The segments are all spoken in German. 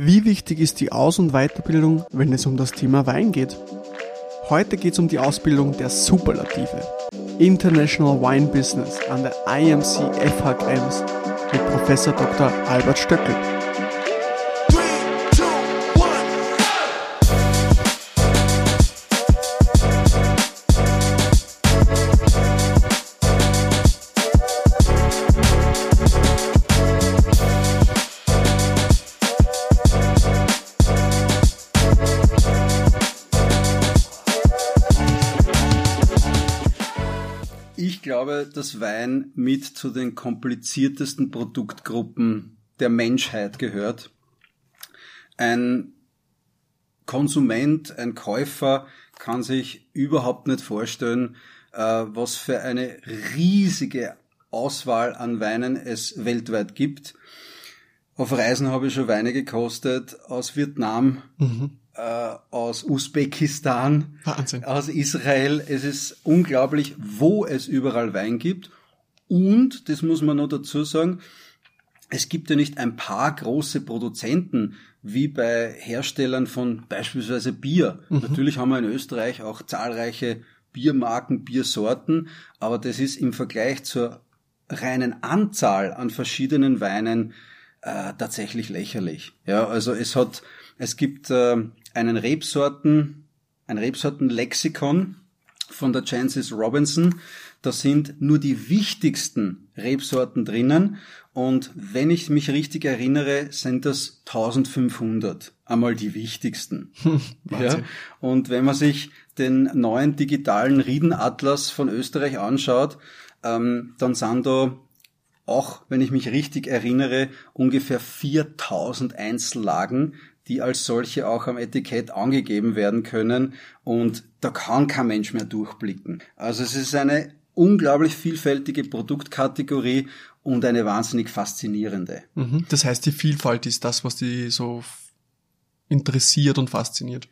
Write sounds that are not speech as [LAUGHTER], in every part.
Wie wichtig ist die Aus- und Weiterbildung, wenn es um das Thema Wein geht? Heute geht es um die Ausbildung der Superlative. International Wine Business an der IMC FH Krems mit Professor Dr. Albert Stöckel. Glaube, dass Wein mit zu den kompliziertesten Produktgruppen der Menschheit gehört. Ein Konsument, ein Käufer kann sich überhaupt nicht vorstellen, äh, was für eine riesige Auswahl an Weinen es weltweit gibt. Auf Reisen habe ich schon Weine gekostet aus Vietnam, äh, aus Usbekistan, Wahnsinn. aus Israel. Es ist unglaublich, wo es überall Wein gibt. Und, das muss man noch dazu sagen, es gibt ja nicht ein paar große Produzenten, wie bei Herstellern von beispielsweise Bier. Natürlich haben wir in Österreich auch zahlreiche Biermarken, Biersorten, aber das ist im Vergleich zur reinen Anzahl an verschiedenen Weinen äh, tatsächlich lächerlich. Ja, also es hat, es gibt äh, einen Rebsorten, ein Rebsortenlexikon von der Chances Robinson. Da sind nur die wichtigsten Rebsorten drinnen und wenn ich mich richtig erinnere, sind das 1500. Einmal die wichtigsten. [LAUGHS] ja. Und wenn man sich den neuen digitalen Riedenatlas von Österreich anschaut, ähm, dann sind da auch, wenn ich mich richtig erinnere, ungefähr 4000 Einzellagen, die als solche auch am Etikett angegeben werden können und da kann kein Mensch mehr durchblicken. Also es ist eine unglaublich vielfältige Produktkategorie und eine wahnsinnig faszinierende. Mhm. Das heißt, die Vielfalt ist das, was die so interessiert und fasziniert.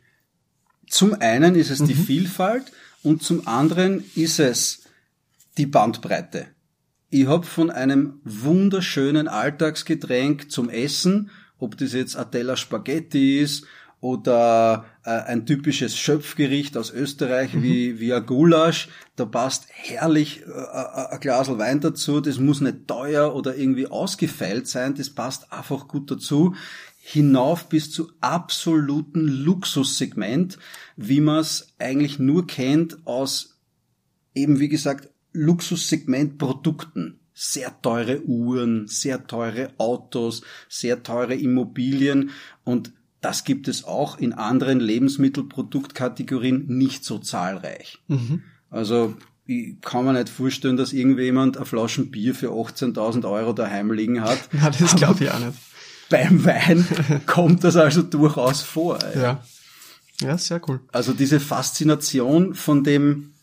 Zum einen ist es die Vielfalt und zum anderen ist es die Bandbreite. Ich habe von einem wunderschönen Alltagsgetränk zum Essen, ob das jetzt Atella Spaghetti ist oder äh, ein typisches Schöpfgericht aus Österreich wie, wie ein Gulasch, da passt herrlich äh, äh, ein Glas Wein dazu, das muss nicht teuer oder irgendwie ausgefeilt sein, das passt einfach gut dazu. Hinauf bis zu absoluten Luxussegment, wie man es eigentlich nur kennt aus eben wie gesagt Luxussegmentprodukten. Sehr teure Uhren, sehr teure Autos, sehr teure Immobilien und das gibt es auch in anderen Lebensmittelproduktkategorien nicht so zahlreich. Also ich kann mir nicht vorstellen, dass irgendjemand eine Flaschen Bier für 18.000 Euro daheim liegen hat. [LAUGHS] Ja, das glaube ich auch nicht. Beim Wein [LAUGHS] kommt das also durchaus vor. ey. Ja. Ja, sehr cool. Also diese Faszination von dem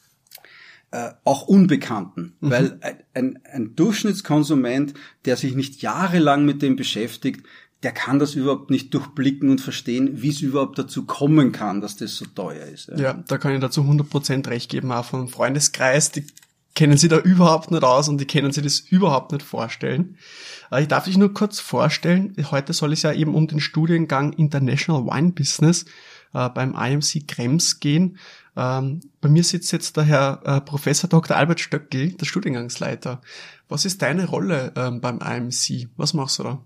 äh, auch Unbekannten, weil ein, ein, Durchschnittskonsument, der sich nicht jahrelang mit dem beschäftigt, der kann das überhaupt nicht durchblicken und verstehen, wie es überhaupt dazu kommen kann, dass das so teuer ist. Ja, da kann ich dazu 100% recht geben, auch vom Freundeskreis, die kennen sich da überhaupt nicht aus und die können sich das überhaupt nicht vorstellen. Äh, Ich darf dich nur kurz vorstellen, heute soll es ja eben um den Studiengang International Wine Business äh, beim IMC Krems gehen. Ähm, bei mir sitzt jetzt der Herr äh, Professor Dr. Albert Stöckel, der Studiengangsleiter. Was ist deine Rolle ähm, beim IMC? Was machst du da?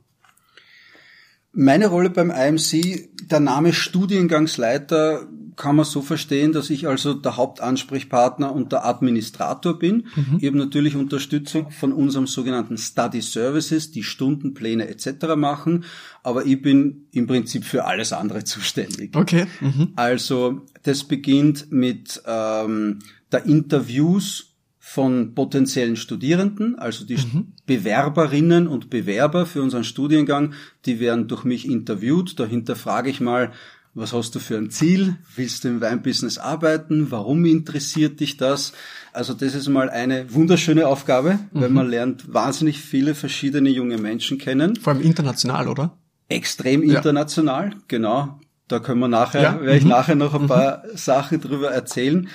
Meine Rolle beim IMC, der Name Studiengangsleiter kann man so verstehen, dass ich also der Hauptansprechpartner und der Administrator bin. Ich habe natürlich Unterstützung von unserem sogenannten Study Services, die Stundenpläne etc. machen, aber ich bin im Prinzip für alles andere zuständig. Okay. Mhm. Also das beginnt mit ähm, der Interviews von potenziellen Studierenden, also die Bewerberinnen und Bewerber für unseren Studiengang, die werden durch mich interviewt. Dahinter frage ich mal, was hast du für ein Ziel? Willst du im Weinbusiness arbeiten? Warum interessiert dich das? Also das ist mal eine wunderschöne Aufgabe, weil man lernt wahnsinnig viele verschiedene junge Menschen kennen Vor allem international, oder? extrem Ja. international, genau. Da können wir nachher, Ja, werde ich mhm. nachher noch ein paar Sachen drüber erzählen.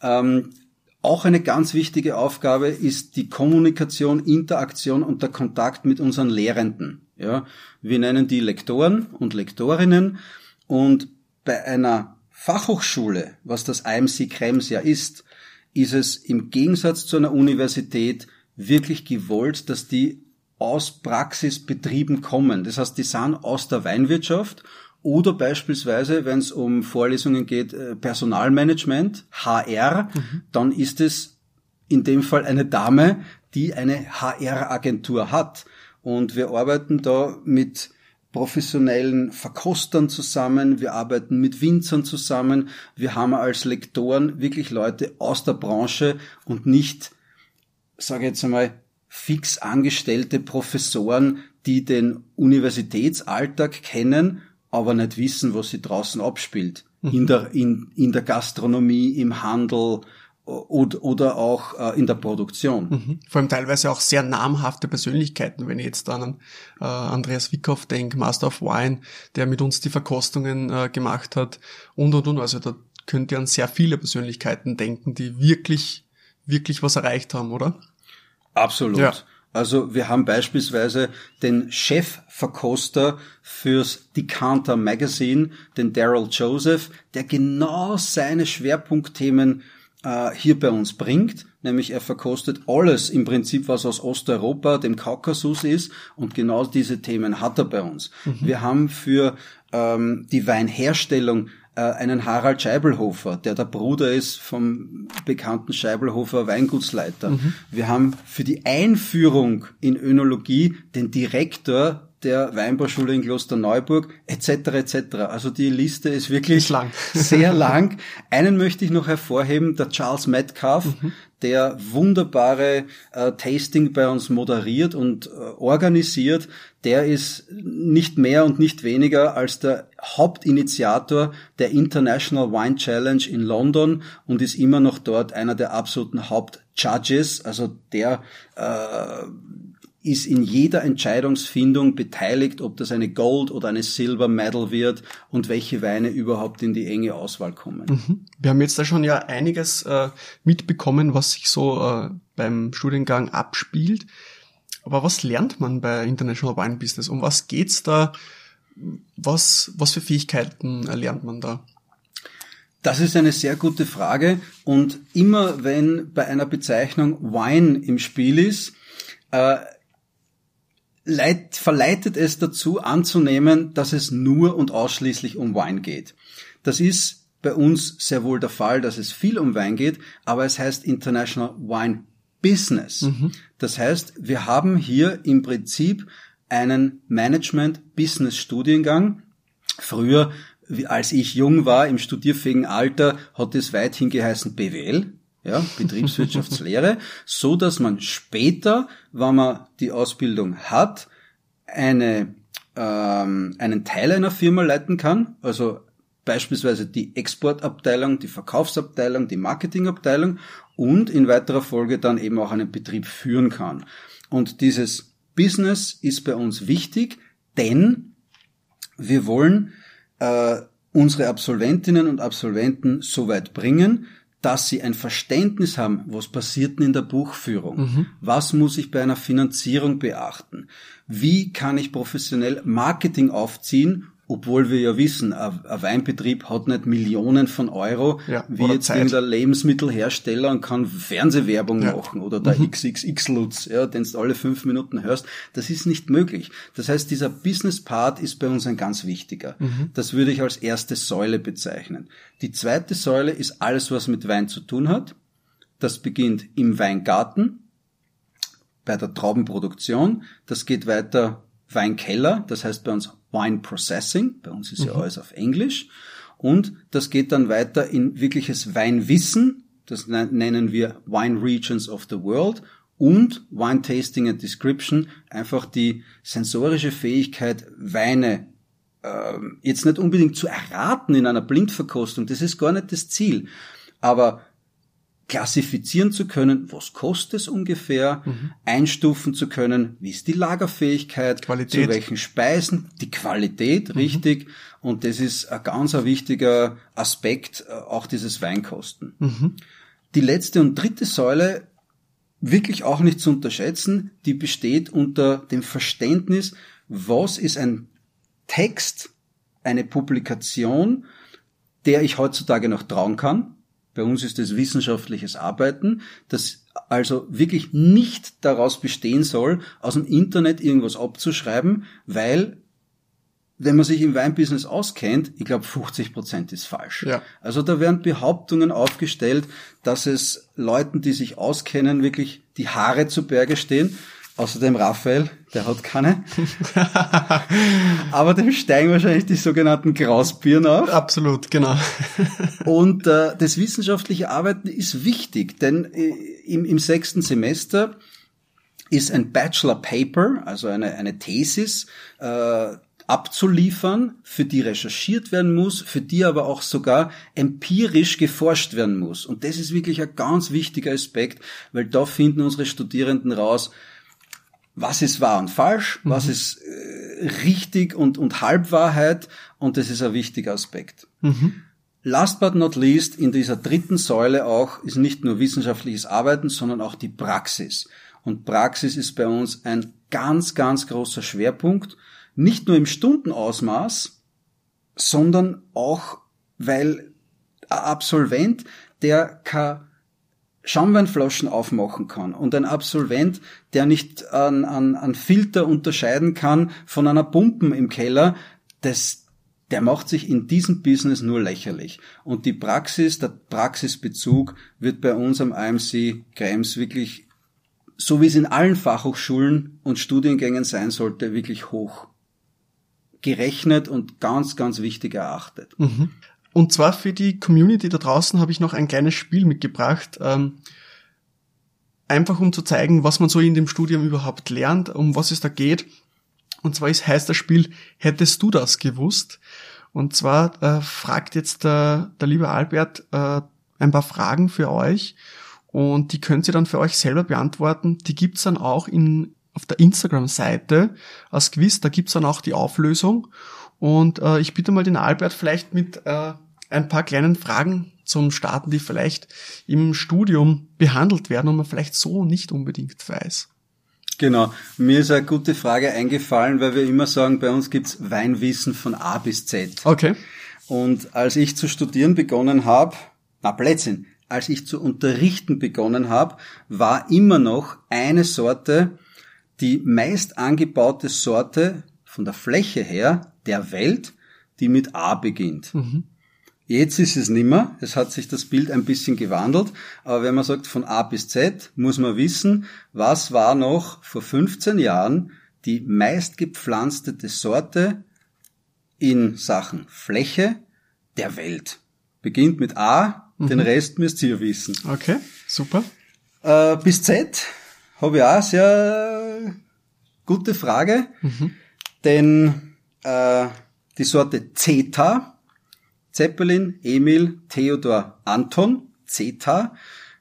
Ähm, auch eine ganz wichtige Aufgabe ist die Kommunikation, Interaktion und der Kontakt mit unseren Lehrenden. Ja, wir nennen die Lektoren und Lektorinnen und bei einer Fachhochschule, was das IMC Krems ja ist, ist es im Gegensatz zu einer Universität wirklich gewollt, dass die aus Praxisbetrieben kommen. Das heißt, die sind aus der Weinwirtschaft oder beispielsweise, wenn es um Vorlesungen geht, äh, Personalmanagement, HR, mhm. dann ist es in dem Fall eine Dame, die eine HR-Agentur hat. Und wir arbeiten da mit professionellen Verkostern zusammen, wir arbeiten mit Winzern zusammen, wir haben als Lektoren wirklich Leute aus der Branche und nicht, sage ich jetzt einmal, fix angestellte Professoren, die den Universitätsalltag kennen, aber nicht wissen, was sie draußen abspielt. Mhm. In, der, in, in der Gastronomie, im Handel, oder, oder auch äh, in der Produktion. Mhm. Vor allem teilweise auch sehr namhafte Persönlichkeiten, wenn ich jetzt an äh, Andreas Wickhoff denke, Master of Wine, der mit uns die Verkostungen äh, gemacht hat und und und. Also da könnt ihr an sehr viele Persönlichkeiten denken, die wirklich, wirklich was erreicht haben, oder? Absolut. Ja. Also wir haben beispielsweise den Chefverkoster fürs Decanter Magazine, den Daryl Joseph, der genau seine Schwerpunktthemen äh, hier bei uns bringt, nämlich er verkostet alles im Prinzip, was aus Osteuropa, dem Kaukasus ist und genau diese Themen hat er bei uns. Mhm. Wir haben für ähm, die Weinherstellung äh, einen Harald Scheibelhofer, der der Bruder ist vom bekannten Scheibelhofer Weingutsleiter. Mhm. Wir haben für die Einführung in Önologie den Direktor der Weinbauschule in Klosterneuburg etc. etc. Also die Liste ist wirklich lang. [LAUGHS] sehr lang. Einen möchte ich noch hervorheben, der Charles Metcalf, mhm. der wunderbare äh, Tasting bei uns moderiert und äh, organisiert. Der ist nicht mehr und nicht weniger als der Hauptinitiator der International Wine Challenge in London und ist immer noch dort einer der absoluten Hauptjudges, also der äh, ist in jeder Entscheidungsfindung beteiligt, ob das eine Gold oder eine Silver Medal wird und welche Weine überhaupt in die enge Auswahl kommen. Mhm. Wir haben jetzt da schon ja einiges äh, mitbekommen, was sich so äh, beim Studiengang abspielt. Aber was lernt man bei International Wine Business? Um was geht's da? Was, was für Fähigkeiten erlernt man da? Das ist eine sehr gute Frage. Und immer wenn bei einer Bezeichnung Wine im Spiel ist, äh, leit, verleitet es dazu anzunehmen, dass es nur und ausschließlich um Wein geht. Das ist bei uns sehr wohl der Fall, dass es viel um Wein geht, aber es heißt International Wine Business. Mhm. Das heißt, wir haben hier im Prinzip einen Management-Business-Studiengang. Früher, als ich jung war, im studierfähigen Alter, hat es weithin geheißen BWL ja, Betriebswirtschaftslehre, [LAUGHS] so dass man später, wenn man die Ausbildung hat, eine, ähm, einen Teil einer Firma leiten kann, also beispielsweise die Exportabteilung, die Verkaufsabteilung, die Marketingabteilung und in weiterer Folge dann eben auch einen Betrieb führen kann. Und dieses Business ist bei uns wichtig, denn wir wollen äh, unsere Absolventinnen und Absolventen so weit bringen, dass sie ein Verständnis haben, was passiert denn in der Buchführung? Mhm. Was muss ich bei einer Finanzierung beachten? Wie kann ich professionell Marketing aufziehen obwohl wir ja wissen, ein Weinbetrieb hat nicht Millionen von Euro, ja, wie jetzt Zeit. irgendein Lebensmittelhersteller und kann Fernsehwerbung ja. machen oder der mhm. XXX-Lutz, ja, den du alle fünf Minuten hörst. Das ist nicht möglich. Das heißt, dieser Business-Part ist bei uns ein ganz wichtiger. Mhm. Das würde ich als erste Säule bezeichnen. Die zweite Säule ist alles, was mit Wein zu tun hat. Das beginnt im Weingarten, bei der Traubenproduktion. Das geht weiter Weinkeller, das heißt bei uns Wine Processing, bei uns ist mhm. ja alles auf Englisch. Und das geht dann weiter in wirkliches Weinwissen, das nennen wir Wine Regions of the World und Wine Tasting and Description, einfach die sensorische Fähigkeit, Weine äh, jetzt nicht unbedingt zu erraten in einer Blindverkostung, das ist gar nicht das Ziel. Aber klassifizieren zu können, was kostet es ungefähr, mhm. einstufen zu können, wie ist die Lagerfähigkeit, Qualität. zu welchen Speisen, die Qualität, mhm. richtig. Und das ist ein ganz ein wichtiger Aspekt äh, auch dieses Weinkosten. Mhm. Die letzte und dritte Säule, wirklich auch nicht zu unterschätzen, die besteht unter dem Verständnis, was ist ein Text, eine Publikation, der ich heutzutage noch trauen kann. Bei uns ist es wissenschaftliches Arbeiten, das also wirklich nicht daraus bestehen soll, aus dem Internet irgendwas abzuschreiben, weil wenn man sich im Weinbusiness auskennt, ich glaube 50 Prozent ist falsch. Ja. Also da werden Behauptungen aufgestellt, dass es Leuten, die sich auskennen, wirklich die Haare zu Berge stehen. Außerdem Raphael, der hat keine. Aber dem steigen wahrscheinlich die sogenannten Grausbieren auf. Absolut, genau. Und äh, das wissenschaftliche Arbeiten ist wichtig, denn äh, im, im sechsten Semester ist ein Bachelor Paper, also eine, eine Thesis, äh, abzuliefern, für die recherchiert werden muss, für die aber auch sogar empirisch geforscht werden muss. Und das ist wirklich ein ganz wichtiger Aspekt, weil da finden unsere Studierenden raus, was ist wahr und falsch, mhm. was ist äh, richtig und, und Halbwahrheit und das ist ein wichtiger Aspekt. Mhm. Last but not least, in dieser dritten Säule auch, ist nicht nur wissenschaftliches Arbeiten, sondern auch die Praxis. Und Praxis ist bei uns ein ganz, ganz großer Schwerpunkt nicht nur im Stundenausmaß, sondern auch, weil ein Absolvent, der kein Schaumweinflaschen aufmachen kann und ein Absolvent, der nicht an, an, an Filter unterscheiden kann von einer Pumpen im Keller, das, der macht sich in diesem Business nur lächerlich. Und die Praxis, der Praxisbezug wird bei uns am AMC Krems wirklich, so wie es in allen Fachhochschulen und Studiengängen sein sollte, wirklich hoch gerechnet und ganz, ganz wichtig erachtet. Mhm. Und zwar für die Community da draußen habe ich noch ein kleines Spiel mitgebracht. Ähm, einfach um zu zeigen, was man so in dem Studium überhaupt lernt, um was es da geht. Und zwar ist, heißt das Spiel, hättest du das gewusst? Und zwar äh, fragt jetzt der, der liebe Albert äh, ein paar Fragen für euch und die könnt ihr dann für euch selber beantworten. Die gibt's dann auch in auf der Instagram-Seite als Quiz, da gibt's dann auch die Auflösung. Und äh, ich bitte mal den Albert vielleicht mit äh, ein paar kleinen Fragen zum Starten, die vielleicht im Studium behandelt werden und man vielleicht so nicht unbedingt weiß. Genau, mir ist eine gute Frage eingefallen, weil wir immer sagen, bei uns gibt's Weinwissen von A bis Z. Okay. Und als ich zu studieren begonnen habe, na Plätzchen, als ich zu unterrichten begonnen habe, war immer noch eine Sorte die meist angebaute Sorte von der Fläche her der Welt, die mit A beginnt. Mhm. Jetzt ist es nimmer, es hat sich das Bild ein bisschen gewandelt, aber wenn man sagt von A bis Z, muss man wissen, was war noch vor 15 Jahren die meistgepflanzte Sorte in Sachen Fläche der Welt. Beginnt mit A, mhm. den Rest müsst ihr wissen. Okay, super. Äh, bis Z habe ich auch sehr gute Frage, mhm. denn äh, die Sorte Zeta, Zeppelin, Emil, Theodor, Anton, Zeta,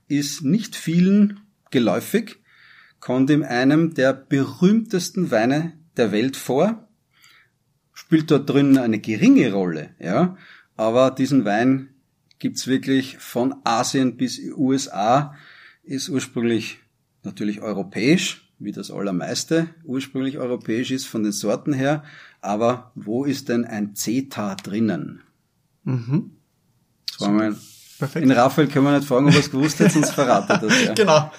ist nicht vielen geläufig, kommt in einem der berühmtesten Weine der Welt vor, spielt dort drin eine geringe Rolle, ja, aber diesen Wein gibt's wirklich von Asien bis USA, ist ursprünglich natürlich europäisch, wie das allermeiste ursprünglich europäisch ist von den Sorten her. Aber wo ist denn ein Zeta drinnen? Mhm. Das war mein Perfekt. In Raphael können wir nicht fragen, ob er es gewusst hat, sonst verratet das ja. [LAUGHS] Genau.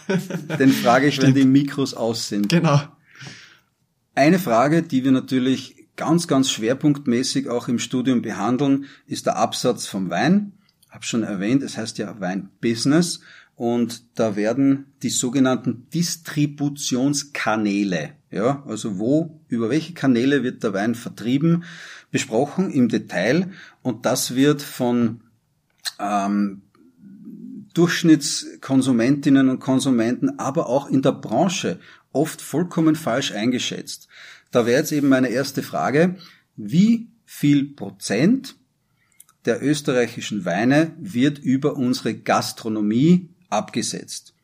Den frage ich, Stimmt. wenn die Mikros aus sind. Genau. Eine Frage, die wir natürlich ganz, ganz schwerpunktmäßig auch im Studium behandeln, ist der Absatz vom Wein. Hab schon erwähnt, es heißt ja Weinbusiness und da werden die sogenannten Distributionskanäle, ja, also wo, über welche Kanäle wird der Wein vertrieben, besprochen im Detail und das wird von ähm, Durchschnittskonsumentinnen und Konsumenten, aber auch in der Branche oft vollkommen falsch eingeschätzt. Da wäre jetzt eben meine erste Frage, wie viel Prozent der österreichischen Weine wird über unsere Gastronomie abgesetzt.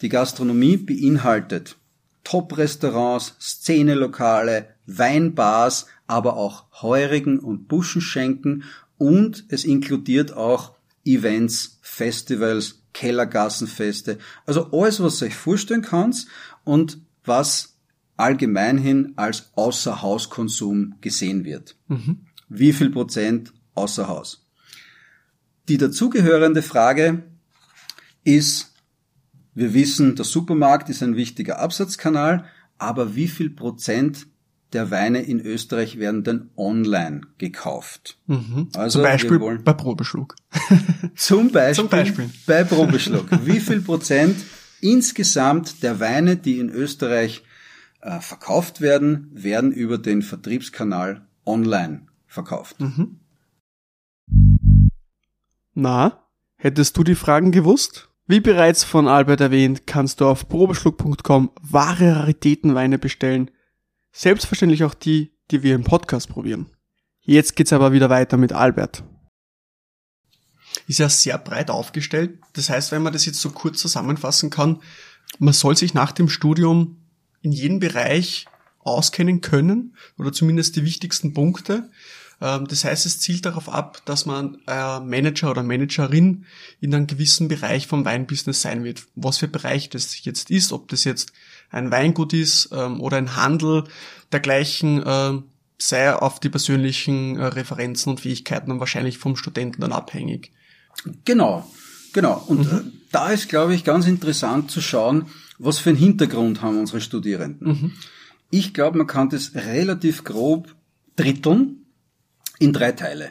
Die Gastronomie beinhaltet Top-Restaurants, Szenelokale, Weinbars, aber auch Heurigen und Buschenschenken und es inkludiert auch Events, Festivals, Kellergassenfeste, also alles, was ihr euch vorstellen könnt und was allgemein hin als Außerhauskonsum gesehen wird. Mhm. Wie viel Prozent außer Haus? Die dazugehörende Frage ist, wir wissen, der Supermarkt ist ein wichtiger Absatzkanal, aber wie viel Prozent der Weine in Österreich werden denn online gekauft. Mhm. Also zum Beispiel wollen, bei Probeschluck. [LAUGHS] zum, Beispiel zum Beispiel bei Probeschluck. Wie viel Prozent insgesamt der Weine, die in Österreich äh, verkauft werden, werden über den Vertriebskanal online verkauft. Mhm. Na, hättest du die Fragen gewusst? Wie bereits von Albert erwähnt, kannst du auf probeschluck.com wahre Raritätenweine bestellen – Selbstverständlich auch die, die wir im Podcast probieren. Jetzt geht's aber wieder weiter mit Albert. Ist ja sehr breit aufgestellt. Das heißt, wenn man das jetzt so kurz zusammenfassen kann, man soll sich nach dem Studium in jedem Bereich auskennen können oder zumindest die wichtigsten Punkte. Ähm, das heißt, es zielt darauf ab, dass man Manager oder Managerin in einem gewissen Bereich vom Weinbusiness sein wird. Was für Bereich das jetzt ist, ob das jetzt ein Weingut ist ähm, oder ein Handel dergleichen, äh, sei auf die persönlichen äh, Referenzen und Fähigkeiten dann wahrscheinlich vom Studenten dann abhängig. Genau, genau. Und mhm. äh, da ist, glaube ich, ganz interessant zu schauen, was für einen Hintergrund haben unsere Studierenden. Mhm. Ich glaube, man kann das relativ grob dritteln in drei Teile.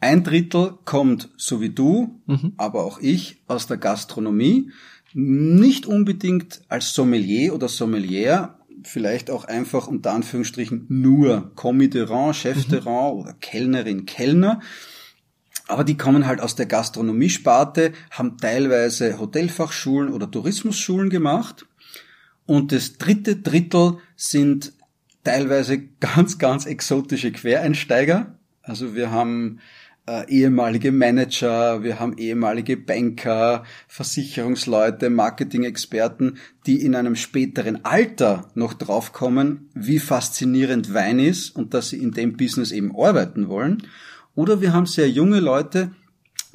Ein Drittel kommt, so wie du, mhm. aber auch ich, aus der Gastronomie nicht unbedingt als Sommelier oder Sommelier, vielleicht auch einfach unter Anführungsstrichen nur Commis de Rang, Chef de mhm. Rang oder Kellnerin, Kellner. Aber die kommen halt aus der Gastronomiesparte, haben teilweise Hotelfachschulen oder Tourismusschulen gemacht. Und das dritte Drittel sind teilweise [LAUGHS] ganz, ganz exotische Quereinsteiger. Also wir haben äh, ehemalige Manager, wir haben ehemalige Banker, Versicherungsleute, Marketing-Experten, die in einem späteren Alter noch draufkommen, wie faszinierend Wein ist und dass sie in dem Business eben arbeiten wollen. Oder wir haben sehr junge Leute,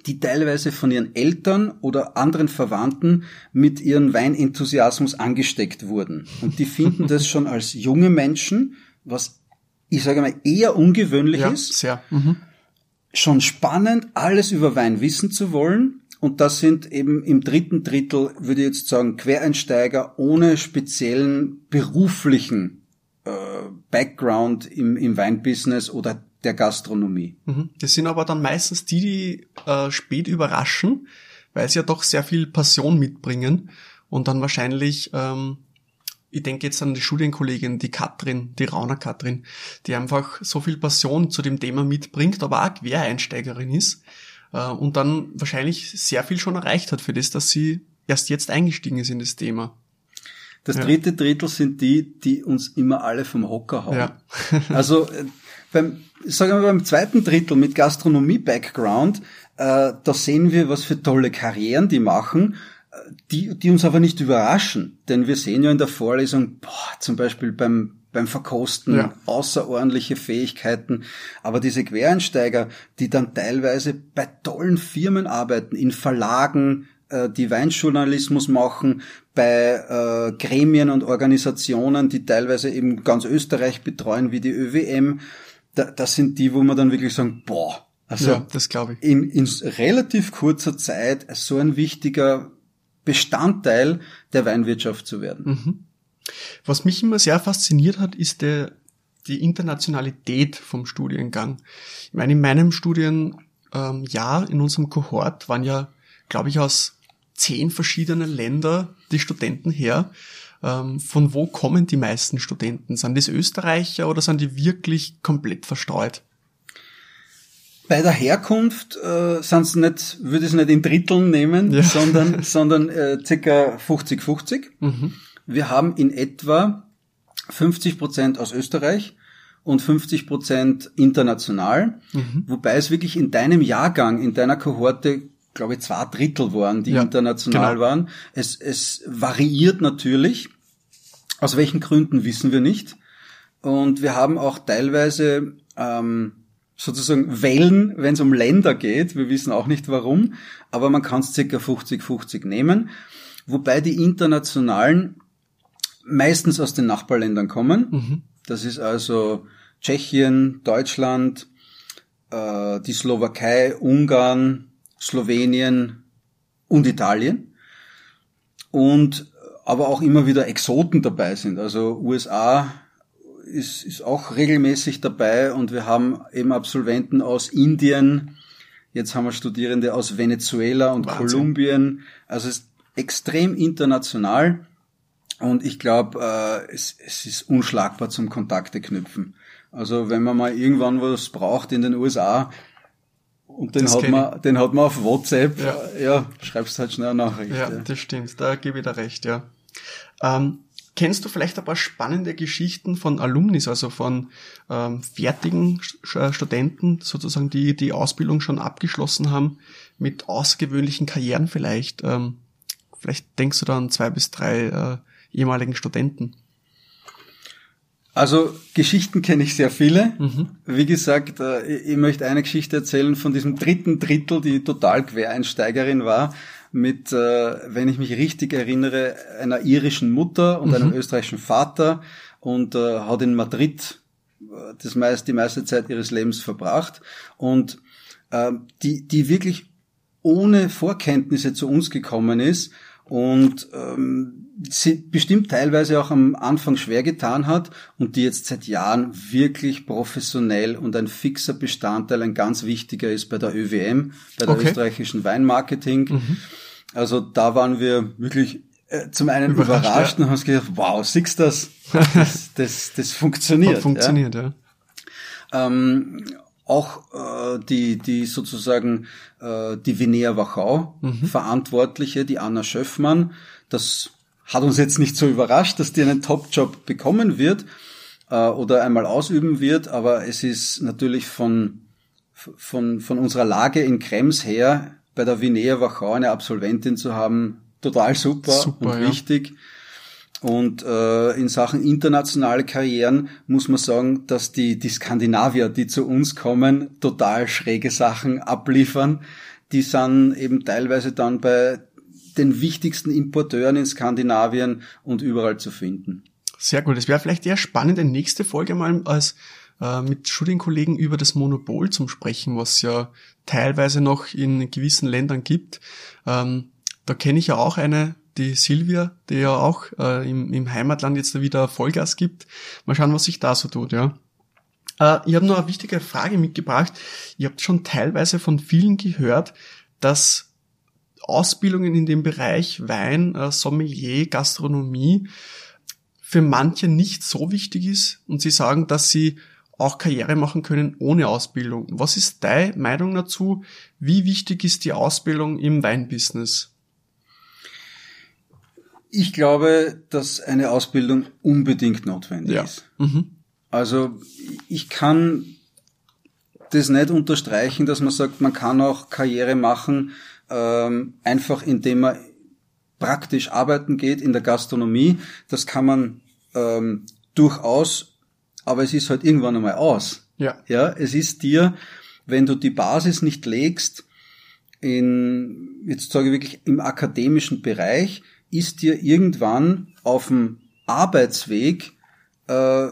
die teilweise von ihren Eltern oder anderen Verwandten mit ihrem Weinenthusiasmus angesteckt wurden. Und die finden das schon als junge Menschen, was ich sage mal eher ungewöhnlich ja, ist. Sehr. Mhm schon spannend, alles über Wein wissen zu wollen. Und das sind eben im dritten Drittel, würde ich jetzt sagen, Quereinsteiger ohne speziellen beruflichen äh, Background im, im Weinbusiness oder der Gastronomie. Mhm. Das sind aber dann meistens die, die äh, spät überraschen, weil sie ja doch sehr viel Passion mitbringen und dann wahrscheinlich ähm, ich denke jetzt an die Studienkollegin, die Katrin, die Rauner Katrin, die einfach so viel Passion zu dem Thema mitbringt, aber auch Quereinsteigerin ist äh, und dann wahrscheinlich sehr viel schon erreicht hat für das, dass sie erst jetzt eingestiegen ist in das Thema. Das dritte Drittel sind die, die uns immer alle vom Hocker hauen. Ja. [LAUGHS] also äh, beim, sagen wir beim zweiten Drittel mit Gastronomie-Background, äh, da sehen wir, was für tolle Karrieren die machen die, die uns aber nicht überraschen, denn wir sehen ja in der Vorlesung, boah, zum Beispiel beim beim Verkosten ja. außerordentliche Fähigkeiten, aber diese Quereinsteiger, die dann teilweise bei tollen Firmen arbeiten, in Verlagen, äh, die Weinjournalismus machen, bei äh, Gremien und Organisationen, die teilweise eben ganz Österreich betreuen, wie die ÖWM, da, das sind die, wo man dann wirklich sagen, boah, also ja, das glaube ich. In, in relativ kurzer Zeit so ein wichtiger Bestandteil der Weinwirtschaft zu werden. Mhm. Was mich immer sehr fasziniert hat, ist der, die Internationalität vom Studiengang. Ich meine, in meinem Studienjahr, ähm, in unserem Kohort, waren ja, glaube ich, aus zehn verschiedenen Ländern die Studenten her. Ähm, von wo kommen die meisten Studenten? Sind das Österreicher oder sind die wirklich komplett verstreut? Bei der Herkunft äh, sind's nicht, würde ich es nicht in Dritteln nehmen, ja. sondern, [LAUGHS] sondern äh, circa 50-50. Mhm. Wir haben in etwa 50 Prozent aus Österreich und 50 Prozent international, mhm. wobei es wirklich in deinem Jahrgang, in deiner Kohorte, glaube ich, zwei Drittel waren, die ja, international genau. waren. Es, es variiert natürlich. Aus welchen Gründen wissen wir nicht. Und wir haben auch teilweise ähm, sozusagen Wellen, wenn es um Länder geht. Wir wissen auch nicht warum, aber man kann es circa 50-50 nehmen. Wobei die internationalen meistens aus den Nachbarländern kommen. Mhm. Das ist also Tschechien, Deutschland, äh, die Slowakei, Ungarn, Slowenien und Italien. Und aber auch immer wieder Exoten dabei sind. Also USA ist, ist auch regelmäßig dabei und wir haben eben Absolventen aus Indien, jetzt haben wir Studierende aus Venezuela und Wahnsinn. Kolumbien. Also es ist extrem international und ich glaube, äh, es, es ist unschlagbar zum Kontakte knüpfen. Also wenn man mal irgendwann was braucht in den USA und den hat man, den hat man auf WhatsApp, ja, ja schreibst halt schnell eine Nachricht. Ja, ja, das stimmt, da gebe ich dir recht, ja. Ähm, kennst du vielleicht ein paar spannende Geschichten von Alumnis, also von ähm, fertigen äh, Studenten, sozusagen, die die Ausbildung schon abgeschlossen haben, mit außergewöhnlichen Karrieren vielleicht? Ähm, vielleicht denkst du da an zwei bis drei äh, ehemaligen Studenten. Also Geschichten kenne ich sehr viele. Mhm. Wie gesagt, äh, ich möchte eine Geschichte erzählen von diesem dritten Drittel, die total Quereinsteigerin war, mit, äh, wenn ich mich richtig erinnere, einer irischen Mutter und mhm. einem österreichischen Vater und äh, hat in Madrid das meist, die meiste Zeit ihres Lebens verbracht und die, die wirklich ohne Vorkenntnisse zu uns gekommen ist und ähm, sie bestimmt teilweise auch am Anfang schwer getan hat und die jetzt seit Jahren wirklich professionell und ein fixer Bestandteil, ein ganz wichtiger ist bei der ÖWM, bei der okay. österreichischen Weinmarketing. Mhm. Also da waren wir wirklich äh, zum einen überrascht, überrascht ja. und haben uns gedacht, wow, siehst das? [LAUGHS] Das, das, das funktioniert. Hat funktioniert, ja. ja. Ähm, auch äh, die, die sozusagen äh, die Vinea Wachau mhm. Verantwortliche, die Anna Schöffmann, das hat uns jetzt nicht so überrascht, dass die einen Top-Job bekommen wird äh, oder einmal ausüben wird, aber es ist natürlich von, von, von unserer Lage in Krems her, bei der Vinea Wachau eine Absolventin zu haben, total super, super und ja. wichtig. Und äh, in Sachen internationale Karrieren muss man sagen, dass die, die Skandinavier, die zu uns kommen, total schräge Sachen abliefern. Die sind eben teilweise dann bei den wichtigsten Importeuren in Skandinavien und überall zu finden. Sehr gut. Es wäre vielleicht eher spannend, eine nächste Folge mal als äh, mit Studienkollegen über das Monopol zum Sprechen, was ja teilweise noch in gewissen Ländern gibt. Ähm, da kenne ich ja auch eine, die Silvia, die ja auch äh, im, im Heimatland jetzt wieder Vollgas gibt. Mal schauen, was sich da so tut, ja. Äh, ich habe noch eine wichtige Frage mitgebracht. Ihr habt schon teilweise von vielen gehört, dass Ausbildungen in dem Bereich Wein, äh, Sommelier, Gastronomie für manche nicht so wichtig ist und sie sagen, dass sie auch Karriere machen können ohne Ausbildung. Was ist deine Meinung dazu? Wie wichtig ist die Ausbildung im Weinbusiness? Ich glaube, dass eine Ausbildung unbedingt notwendig ja. ist. Mhm. Also ich kann das nicht unterstreichen, dass man sagt, man kann auch Karriere machen, ähm, einfach indem man praktisch arbeiten geht in der Gastronomie. Das kann man ähm, durchaus, aber es ist halt irgendwann einmal aus. Ja. Ja, es ist dir, wenn du die Basis nicht legst, in, jetzt sage ich wirklich im akademischen Bereich, ist dir irgendwann auf dem Arbeitsweg, äh,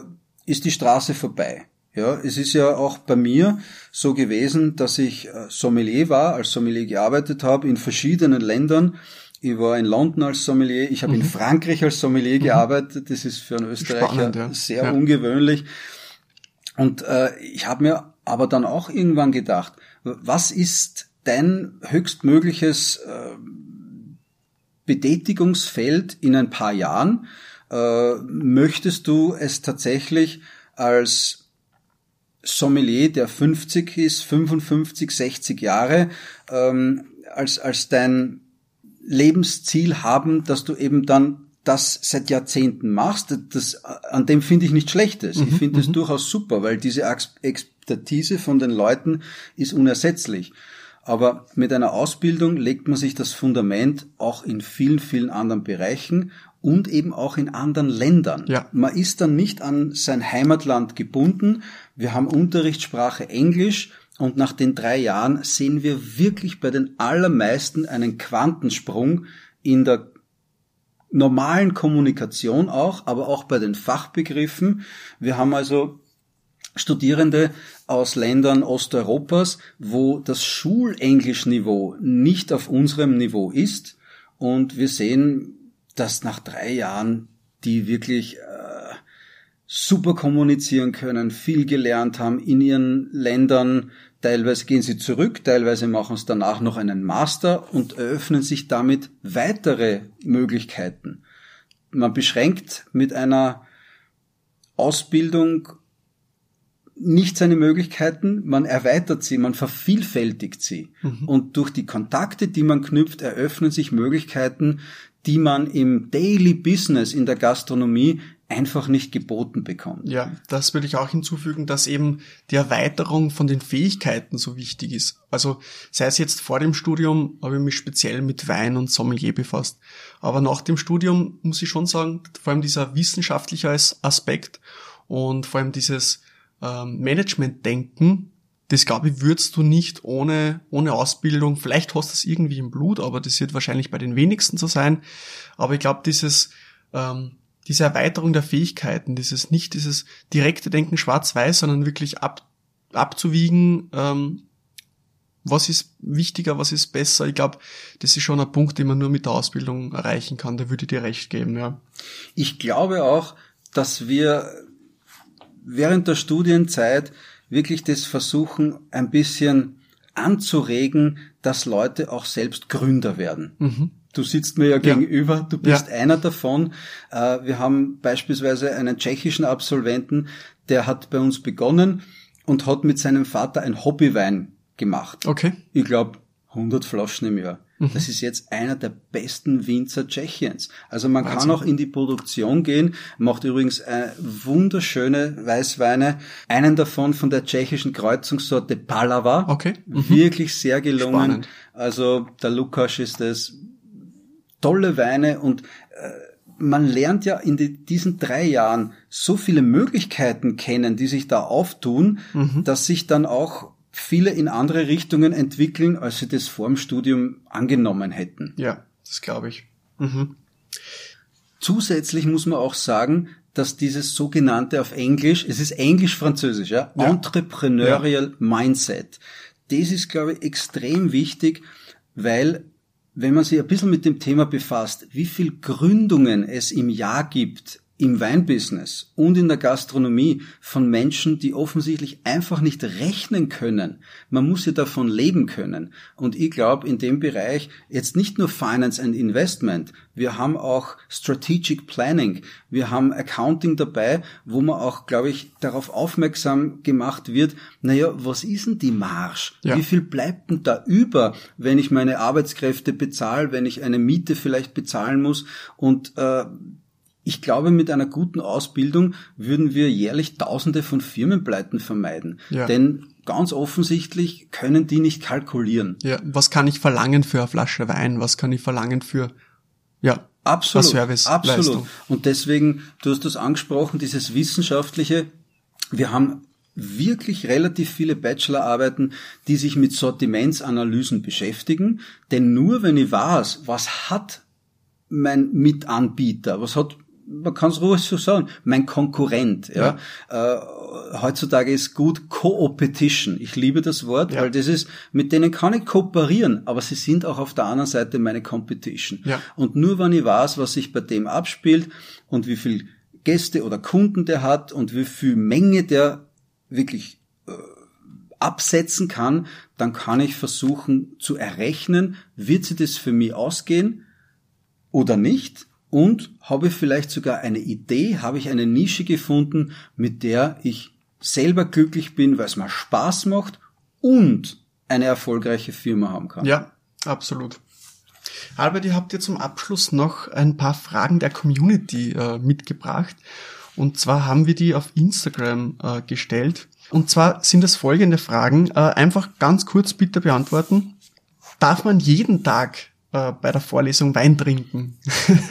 ist die Straße vorbei. Ja, es ist ja auch bei mir so gewesen, dass ich äh, Sommelier war, als Sommelier gearbeitet habe in verschiedenen Ländern. Ich war in London als Sommelier, ich habe mhm. in Frankreich als Sommelier mhm. gearbeitet. Das ist für einen Österreicher Spannend, ja. sehr ja. ungewöhnlich. Und äh, ich habe mir aber dann auch irgendwann gedacht, was ist dein höchstmögliches äh, Betätigungsfeld in ein paar Jahren? Äh, möchtest du es tatsächlich als Sommelier, der 50 ist, 55, 60 Jahre, ähm, als, als dein Lebensziel haben, dass du eben dann das seit Jahrzehnten machst, das, an dem finde ich nichts Schlechtes. Mhm, ich finde es mhm. durchaus super, weil diese Expertise von den Leuten ist unersetzlich. Aber mit einer Ausbildung legt man sich das Fundament auch in vielen, vielen anderen Bereichen und eben auch in anderen Ländern. Ja. Man ist dann nicht an sein Heimatland gebunden. Wir haben Unterrichtssprache Englisch und nach den drei Jahren sehen wir wirklich bei den allermeisten einen Quantensprung in der normalen Kommunikation auch, aber auch bei den Fachbegriffen. Wir haben also Studierende aus Ländern Osteuropas, wo das Schulenglischniveau nicht auf unserem Niveau ist. Und wir sehen, dass nach drei Jahren die wirklich äh, super kommunizieren können, viel gelernt haben in ihren Ländern. Teilweise gehen sie zurück, teilweise machen es danach noch einen Master und eröffnen sich damit weitere Möglichkeiten. Man beschränkt mit einer Ausbildung nicht seine Möglichkeiten, man erweitert sie, man vervielfältigt sie. Mhm. Und durch die Kontakte, die man knüpft, eröffnen sich Möglichkeiten, die man im Daily Business in der Gastronomie einfach nicht geboten bekommt. Ja, das würde ich auch hinzufügen, dass eben die Erweiterung von den Fähigkeiten so wichtig ist. Also sei es jetzt vor dem Studium, habe ich mich speziell mit Wein und Sommelier befasst. Aber nach dem Studium muss ich schon sagen, vor allem dieser wissenschaftliche Aspekt und vor allem dieses ähm, Management-Denken, das glaube ich, würdest du nicht ohne, ohne Ausbildung. Vielleicht hast du es irgendwie im Blut, aber das wird wahrscheinlich bei den wenigsten so sein. Aber ich glaube, dieses, ähm, diese Erweiterung der Fähigkeiten, dieses nicht dieses direkte Denken schwarz-weiß, sondern wirklich ab, abzuwiegen, ähm, was ist wichtiger, was ist besser. Ich glaube, das ist schon ein Punkt, den man nur mit der Ausbildung erreichen kann. Da würde ich dir recht geben, ja. Ich glaube auch, dass wir während der Studienzeit wirklich das versuchen, ein bisschen anzuregen, dass Leute auch selbst Gründer werden. Mhm. Du sitzt mir ja, ja, gegenüber, du bist ja. einer davon. Äh, wir haben beispielsweise einen tschechischen Absolventen, der hat bei uns begonnen und hat mit seinem Vater ein Hobbywein gemacht. Okay. Ich glaube 100 Flaschen im Jahr. Mhm. Das ist jetzt einer der besten Winzer Tschechiens. Also man Wahnsinn. kann auch in die Produktion gehen, macht übrigens äh, wunderschöne Weißweine. Einen davon von der tschechischen Kreuzungssorte Palava. Okay. Mhm. Wirklich sehr gelungen. Spannend. Also der Lukas ist das tolle Weine und äh, man lernt ja in die, diesen drei Jahren so viele Möglichkeiten kennen, die sich da auftun, mhm. dass sich dann auch viele in andere Richtungen entwickeln, als sie das vor dem Studium angenommen hätten. Ja, das glaube ich. Mhm. Zusätzlich muss man auch sagen, dass dieses sogenannte auf Englisch, es ist Englisch-Französisch, ja, ja. Entrepreneurial ja. Mindset. Das ist, glaube ich, extrem wichtig, weil wenn man sich ein bisschen mit dem Thema befasst, wie viel Gründungen es im Jahr gibt im Weinbusiness und in der Gastronomie von Menschen, die offensichtlich einfach nicht rechnen können. Man muss ja davon leben können. Und ich glaube, in dem Bereich jetzt nicht nur Finance and Investment, wir haben auch Strategic Planning, wir haben Accounting dabei, wo man auch, glaube ich, darauf aufmerksam gemacht wird, naja, was ist denn die Marge? Ja. Wie viel bleibt denn da über, wenn ich meine Arbeitskräfte bezahle, wenn ich eine Miete vielleicht bezahlen muss? Und äh, ich glaube, mit einer guten Ausbildung würden wir jährlich Tausende von Firmenpleiten vermeiden. Ja. Denn ganz offensichtlich können die nicht kalkulieren. Ja, was kann ich verlangen für eine Flasche Wein? Was kann ich verlangen für, ja, absolut, Service? Absolut. Leistung? Und deswegen, du hast das angesprochen, dieses wissenschaftliche. Wir haben wirklich relativ viele Bachelorarbeiten, die sich mit Sortimentsanalysen beschäftigen. Denn nur wenn ich weiß, was hat mein Mitanbieter, was hat man kann es ruhig so sagen, mein Konkurrent. Ja. ja. Äh, heutzutage ist gut Co-Opetition. Ich liebe das Wort, ja. weil das ist, mit denen kann ich kooperieren, aber sie sind auch auf der anderen Seite meine Competition. Ja. Und nur wenn ich weiß, was sich bei dem abspielt und wie viel Gäste oder Kunden der hat und wie viel Menge der wirklich äh, absetzen kann, dann kann ich versuchen zu errechnen, wird sie das für mich ausgehen oder nicht und habe vielleicht sogar eine Idee, habe ich eine Nische gefunden, mit der ich selber glücklich bin, weil es mir Spaß macht und eine erfolgreiche Firma haben kann. Ja, absolut. Albert, ihr habt ihr zum Abschluss noch ein paar Fragen der Community äh, mitgebracht. Und zwar haben wir die auf Instagram äh, gestellt. Und zwar sind es folgende Fragen. Äh, einfach ganz kurz bitte beantworten. Darf man jeden Tag äh, bei der Vorlesung Wein trinken?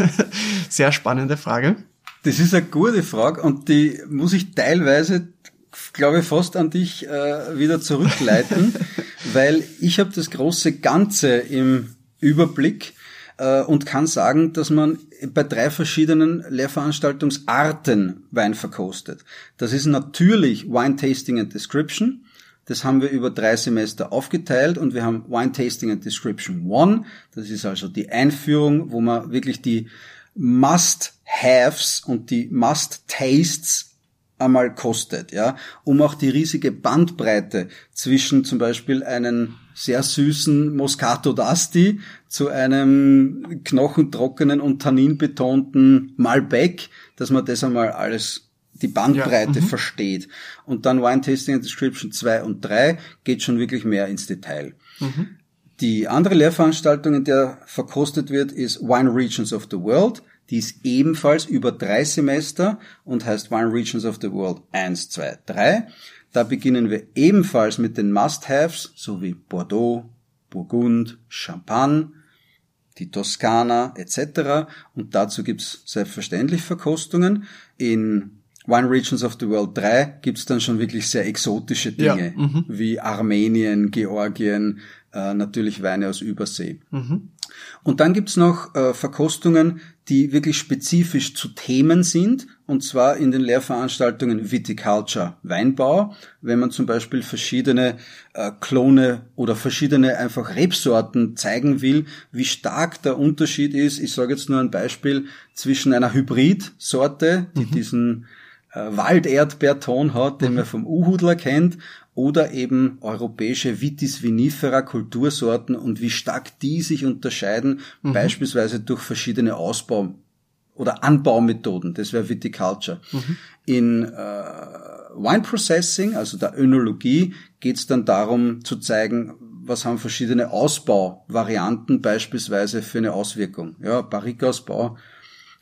[LAUGHS] Sehr spannende Frage. Das ist eine gute Frage und die muss ich teilweise, glaube ich, fast an dich äh, wieder zurückleiten, [LAUGHS] weil ich habe das große Ganze im Überblick. äh, und kann sagen, dass man bei drei verschiedenen Lehrveranstaltungsarten Wein verkostet. Das ist natürlich Wine Tasting and Description. Das haben wir über drei Semester aufgeteilt und wir haben Wine Tasting and Description One. Das ist also die Einführung, wo man wirklich die Must-Haves und die Must-Tastes einmal kostet, ja, um auch die riesige Bandbreite zwischen zum Beispiel einen sehr süßen Moscato d'Asti zu einem knochentrockenen und tanninbetonten Malbec, dass man das einmal alles die Bandbreite ja, mhm. versteht. Und dann Wine Tasting and Description 2 und 3 geht schon wirklich mehr ins Detail. Mhm. Die andere Lehrveranstaltung, in der verkostet wird, ist Wine Regions of the World. Die ist ebenfalls über drei Semester und heißt Wine Regions of the World 1, 2, 3. Da beginnen wir ebenfalls mit den Must-Haves, so wie Bordeaux, Burgund, Champagne, die Toskana etc. Und dazu gibt's selbstverständlich Verkostungen. In Wine Regions of the World 3 gibt's dann schon wirklich sehr exotische Dinge, ja, mhm. wie Armenien, Georgien, äh, natürlich Weine aus Übersee. Mhm. Und dann gibt's noch äh, Verkostungen, die wirklich spezifisch zu Themen sind, und zwar in den Lehrveranstaltungen Viticulture, Weinbau, wenn man zum Beispiel verschiedene äh, Klone oder verschiedene einfach Rebsorten zeigen will, wie stark der Unterschied ist. Ich sage jetzt nur ein Beispiel zwischen einer Hybridsorte, die mhm. diesen Walderdbeerton hat, den mhm. man vom Uhudler kennt, oder eben europäische Vitis vinifera Kultursorten und wie stark die sich unterscheiden, mhm. beispielsweise durch verschiedene Ausbau- oder Anbaumethoden. Das wäre Viticulture. Mhm. In äh, Wine Processing, also der Önologie, geht es dann darum zu zeigen, was haben verschiedene Ausbauvarianten beispielsweise für eine Auswirkung. Ja, Barrikausbau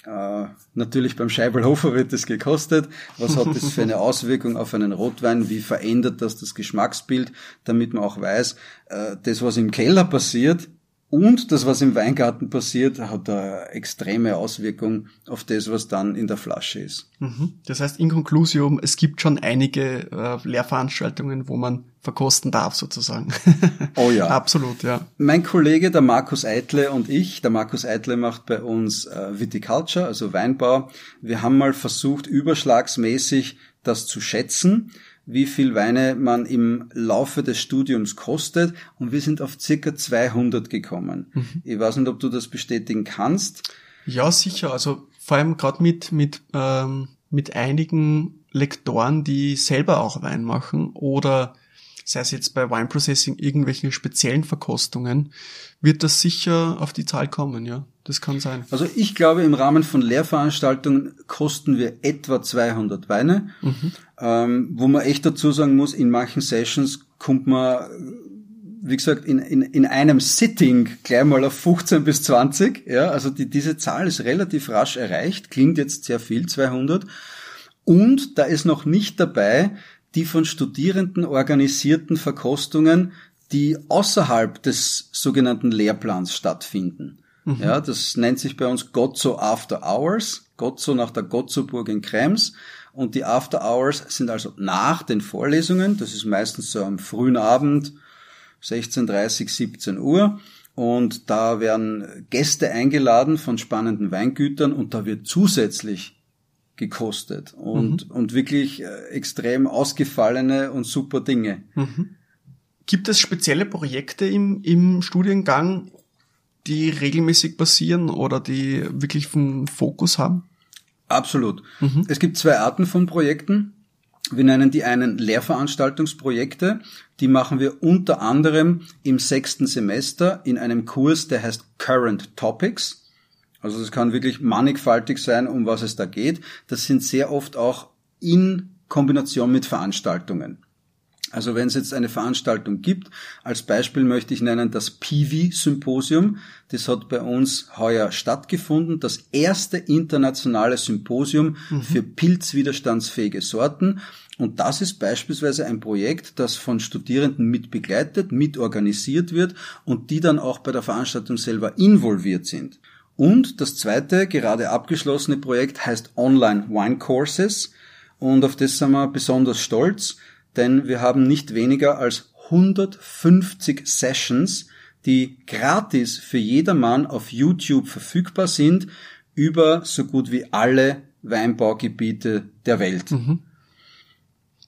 äh, natürlich beim Scheibelhofer wird es gekostet. Was hat das für eine Auswirkung auf einen Rotwein? Wie verändert das das Geschmacksbild, damit man auch weiß, äh, das, was im Keller passiert, und das, was im Weingarten passiert, hat eine extreme Auswirkung auf das, was dann in der Flasche ist. Mhm. Das heißt, in Conclusium, es gibt schon einige äh, Lehrveranstaltungen, wo man verkosten darf, sozusagen. [LAUGHS] Oh ja. Absolut, ja. Mein Kollege, der Markus Eitle und ich, der Markus Eitle macht bei uns äh, Viticulture, also Weinbau. Wir haben mal versucht, überschlagsmäßig das zu schätzen wie viel Weine man im Laufe des Studiums kostet und wir sind auf circa 200 gekommen. Mhm. Ich weiß nicht, ob du das bestätigen kannst. Ja, sicher. Also vor allem gerade mit, mit, ähm, mit einigen Lektoren, die selber auch Wein machen oder sei es jetzt bei Wine Processing irgendwelchen speziellen Verkostungen, wird das sicher auf die Zahl kommen, ja. Das kann sein. Also ich glaube, im Rahmen von Lehrveranstaltungen kosten wir etwa 200 Weine, mhm. ähm, wo man echt dazu sagen muss, in manchen Sessions kommt man, wie gesagt, in, in, in einem Sitting gleich mal auf 15 bis 20. Ja, also die, diese Zahl ist relativ rasch erreicht, klingt jetzt sehr viel, 200. Und da ist noch nicht dabei die von Studierenden organisierten Verkostungen, die außerhalb des sogenannten Lehrplans stattfinden. Mhm. Ja, das nennt sich bei uns Gozzo After Hours, Gozzo nach der Gozzo-Burg in Krems. Und die After Hours sind also nach den Vorlesungen, das ist meistens so am frühen Abend, 16.30, 17 Uhr. Und da werden Gäste eingeladen von spannenden Weingütern und da wird zusätzlich gekostet und, mhm. und wirklich äh, extrem ausgefallene und super Dinge. Mhm. Gibt es spezielle Projekte im, im Studiengang, die regelmäßig passieren oder die wirklich einen Fokus haben? Absolut. Mhm. Es gibt zwei Arten von Projekten. Wir nennen die einen Lehrveranstaltungsprojekte. Die machen wir unter anderem im sechsten Semester in einem Kurs, der heißt Current Topics. Also das kann wirklich mannigfaltig sein, um was es da geht. Das sind sehr oft auch in Kombination mit Veranstaltungen. Also wenn es jetzt eine Veranstaltung gibt, als Beispiel möchte ich nennen das Piwi-Symposium. Das hat bei uns heuer stattgefunden. Das erste internationale Symposium mhm. für pilzwiderstandsfähige Sorten. Und das ist beispielsweise ein Projekt, das von Studierenden mit begleitet, mit organisiert wird und die dann auch bei der Veranstaltung selber involviert sind. Und das zweite, gerade abgeschlossene Projekt heißt Online Wine Courses. Und auf das sind wir besonders stolz denn wir haben nicht weniger als 150 Sessions, die gratis für jedermann auf YouTube verfügbar sind über so gut wie alle Weinbaugebiete der Welt. Mhm.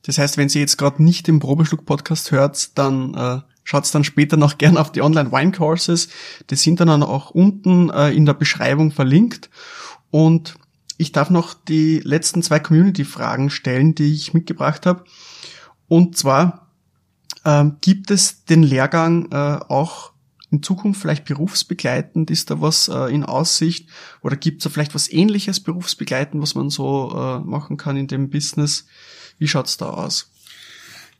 Das heißt, wenn Sie jetzt gerade nicht den Probeschluck-Podcast hört, dann äh, schaut's dann später noch [LAUGHS] gern auf die Online Wine Courses. Die sind dann auch unten äh, in der Beschreibung verlinkt. Und ich darf noch die letzten zwei Community-Fragen stellen, die ich mitgebracht habe. Und zwar ähm, gibt es den Lehrgang äh, auch in Zukunft vielleicht berufsbegleitend? Ist da was äh, in Aussicht? Oder gibt es da vielleicht was ähnliches berufsbegleitend, was man so äh, machen kann in dem Business? Wie schaut's da aus?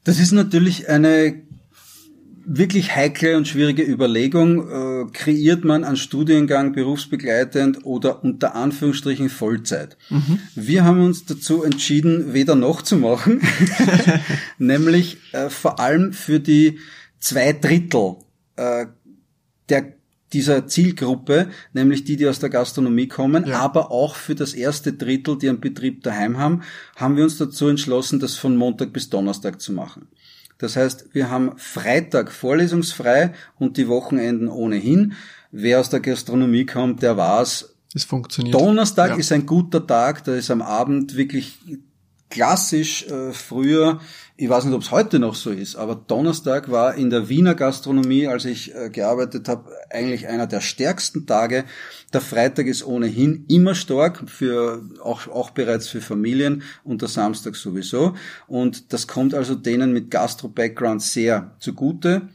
Das ist natürlich eine wirklich heikle und schwierige Überlegung. Äh, kreiert man einen Studiengang berufsbegleitend oder unter Anführungsstrichen Vollzeit? Mhm. Wir haben uns dazu entschieden, weder noch zu machen, [LAUGHS] [LAUGHS] nämlich äh, vor allem für die zwei Drittel äh, der dieser Zielgruppe, nämlich die, die aus der Gastronomie kommen, ja. aber auch für das erste Drittel, die einen Betrieb daheim haben, haben wir uns dazu entschlossen, das von Montag bis Donnerstag zu machen. Das heißt, wir haben Freitag vorlesungsfrei und die Wochenenden ohnehin. Wer aus der Gastronomie kommt, der weiß, es funktioniert. Donnerstag ja. ist ein guter Tag, da ist am Abend wirklich klassisch äh, früher, ich weiß nicht, ob es heute noch so ist, aber Donnerstag war in der Wiener Gastronomie, als ich äh, gearbeitet habe, eigentlich einer der stärksten Tage. Der Freitag ist ohnehin immer stark, für, auch, auch bereits für Familien und der Samstag sowieso. Und das kommt also denen mit Gastro-Background sehr zugute.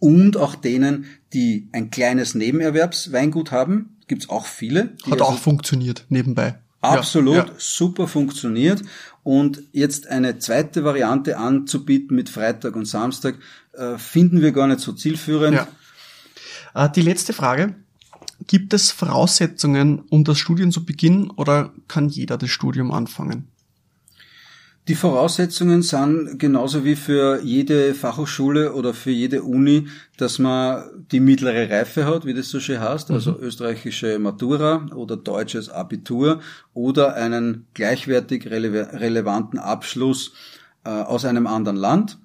Und auch denen, die ein kleines Nebenerwerbsweingut haben, gibt's auch viele. Hat also auch funktioniert nebenbei. Absolut, ja, ja. super funktioniert. Und jetzt eine zweite Variante anzubieten mit Freitag und Samstag, äh, finden wir gar nicht so zielführend. Ja. Äh, die letzte Frage. Gibt es Voraussetzungen, um das Studium zu beginnen oder kann jeder das Studium anfangen? Die Voraussetzungen sind genauso wie für jede Fachhochschule oder für jede Uni, dass man die mittlere Reife hat, wie das so schön heißt, also mhm. österreichische Matura oder deutsches Abitur oder einen gleichwertig rele relevanten Abschluss äh, aus einem anderen Land.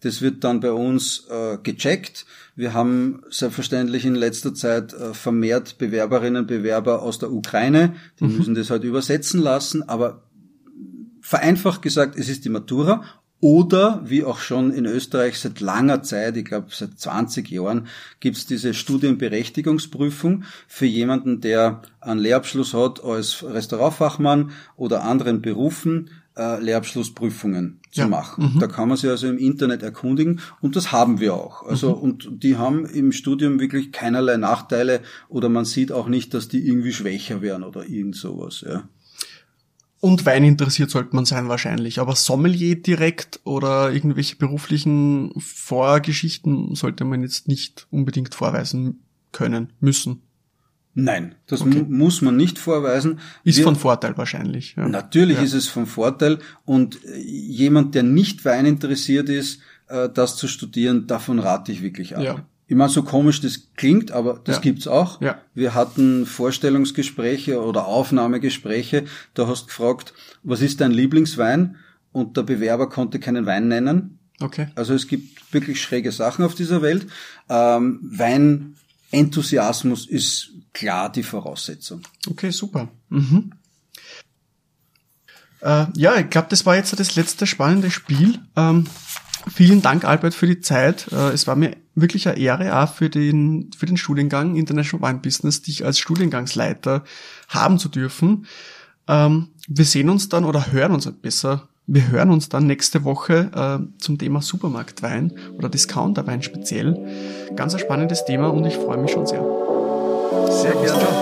Das wird dann bei uns äh, gecheckt. Wir haben selbstverständlich in letzter Zeit äh, vermehrt Bewerberinnen und Bewerber aus der Ukraine. Die mhm. müssen das halt übersetzen lassen, aber vereinfacht gesagt, es ist die Matura oder wie auch schon in Österreich seit langer Zeit, ich glaube seit 20 Jahren, gibt es diese Studienberechtigungsprüfung für jemanden, der einen Lehrabschluss hat als Restaurantfachmann oder anderen Berufen, äh, Lehrabschlussprüfungen zu ja. machen. Mhm. Da kann man sich also im Internet erkundigen und das haben wir auch. Also mhm. und die haben im Studium wirklich keinerlei Nachteile oder man sieht auch nicht, dass die irgendwie schwächer werden oder irgend sowas. Ja. Und Wein interessiert sollte man sein wahrscheinlich. Aber Sommelier direkt oder irgendwelche beruflichen Vorgeschichten sollte man jetzt nicht unbedingt vorweisen können, müssen. Nein, das okay. muss man nicht vorweisen. Ist Wir, von Vorteil wahrscheinlich. Ja. Natürlich ja. ist es von Vorteil und jemand, der nicht Wein interessiert ist, äh, das zu studieren, davon rate ich wirklich ab. Ja. Ich meine, so komisch das klingt, aber das ja. gibt's auch. Ja. Wir hatten Vorstellungsgespräche oder Aufnahmegespräche. Da hast du gefragt, was ist dein Lieblingswein? Und der Bewerber konnte keinen Wein nennen. Okay. Also es gibt wirklich schräge Sachen auf dieser Welt. Ähm, Weinenthusiasmus ist klar die Voraussetzung. Okay, super. Mhm. Äh, ja, ich glaube, das war jetzt das letzte spannende Spiel. Ähm, Vielen Dank, Albert, für die Zeit. Äh, es war mir wirklich eine Ehre, auch für den, für den Studiengang International Wine Business, dich als Studiengangsleiter haben zu dürfen. Ähm, wir sehen uns dann oder hören uns besser. Wir hören uns dann nächste Woche äh, zum Thema Supermarktwein oder Discounterwein speziell. Ganz ein spannendes Thema und ich freue mich schon sehr. Sehr gerne.